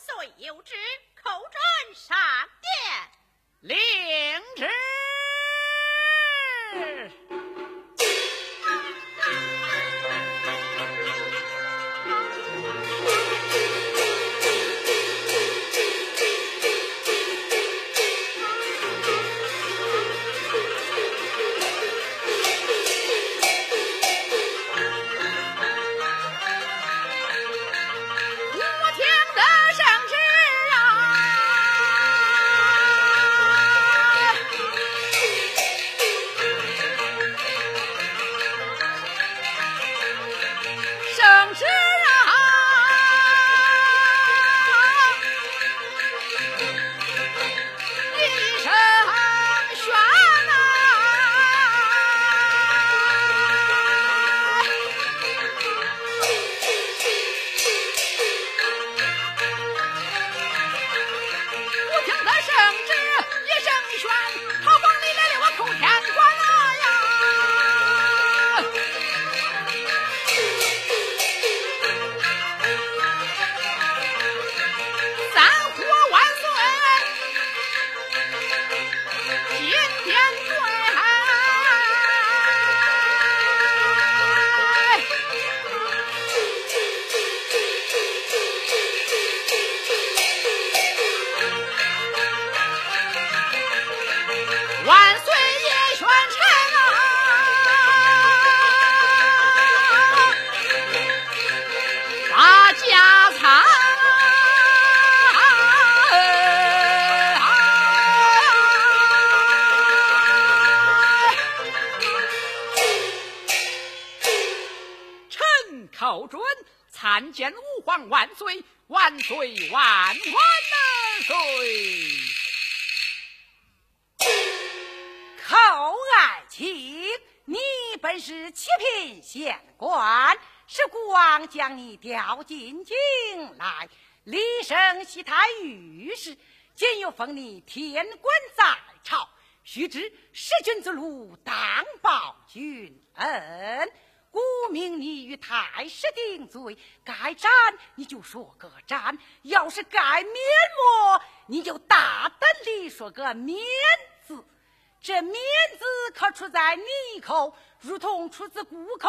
岁有旨，口传上殿，领旨。叩尊，参见吾皇万岁万岁万万岁！寇爱卿，你本是七品县官，是国王将你调进京来，李升西太御史，今又封你天官在朝。须知弑君之路，当报君恩。顾命你与太师定罪，该斩你就说个斩；要是该免没，你就大胆地说个免字。这免字可出在你口，如同出自顾口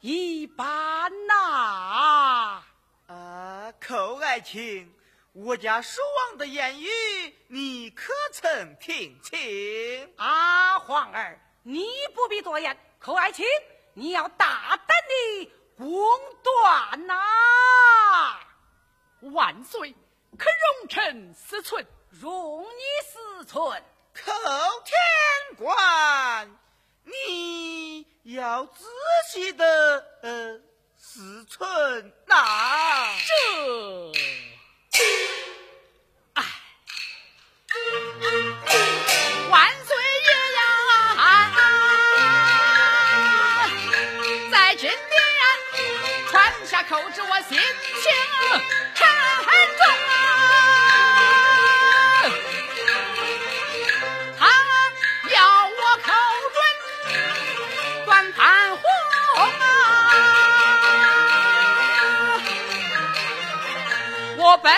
一般呐。啊，寇爱卿，我家蜀王的言语，你可曾听清？啊，皇儿，你不必多言，寇爱卿。你要大胆的攻断呐！万岁，可容臣思存，容你思存。寇天官，你要仔细的呃思存呐。口知我心情沉重啊，他要我口准断盘红啊，我本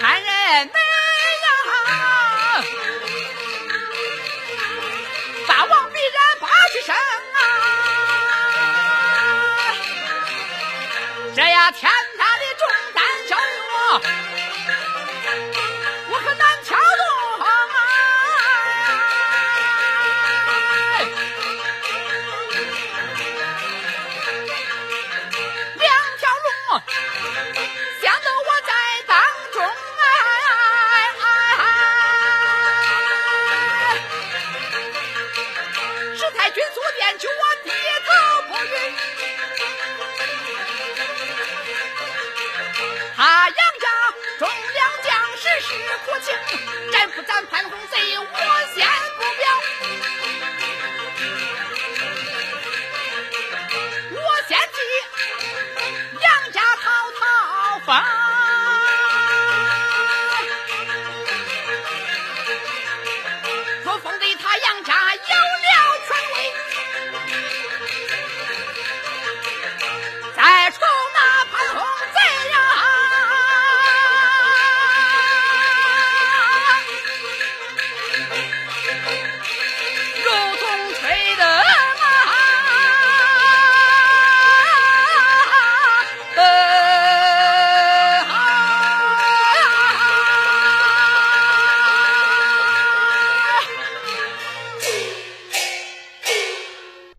汉人难养大王必然把起身啊！这样天见去我爹赵破云，他杨家忠良将士是苦情，战不战潘洪贼我。